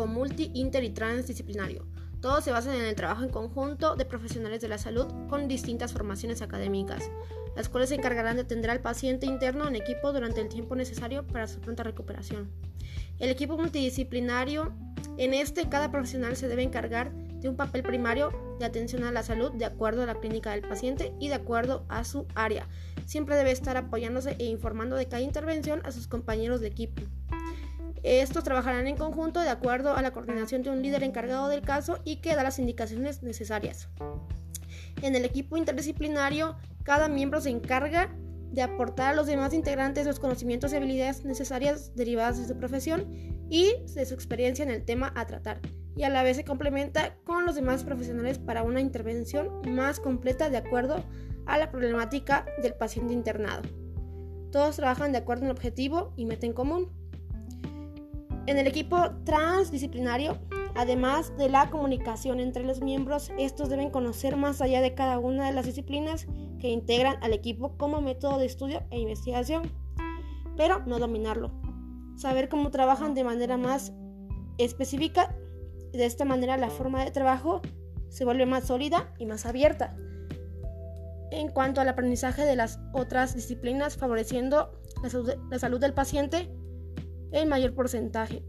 equipo multi, inter y transdisciplinario. Todos se basan en el trabajo en conjunto de profesionales de la salud con distintas formaciones académicas, las cuales se encargarán de atender al paciente interno en equipo durante el tiempo necesario para su pronta recuperación. El equipo multidisciplinario, en este cada profesional se debe encargar de un papel primario de atención a la salud de acuerdo a la clínica del paciente y de acuerdo a su área. Siempre debe estar apoyándose e informando de cada intervención a sus compañeros de equipo. Estos trabajarán en conjunto de acuerdo a la coordinación de un líder encargado del caso y que da las indicaciones necesarias. En el equipo interdisciplinario, cada miembro se encarga de aportar a los demás integrantes los conocimientos y habilidades necesarias derivadas de su profesión y de su experiencia en el tema a tratar, y a la vez se complementa con los demás profesionales para una intervención más completa de acuerdo a la problemática del paciente internado. Todos trabajan de acuerdo en el objetivo y meta en común. En el equipo transdisciplinario, además de la comunicación entre los miembros, estos deben conocer más allá de cada una de las disciplinas que integran al equipo como método de estudio e investigación, pero no dominarlo. Saber cómo trabajan de manera más específica, de esta manera la forma de trabajo se vuelve más sólida y más abierta. En cuanto al aprendizaje de las otras disciplinas, favoreciendo la salud, del paciente, el mayor porcentaje.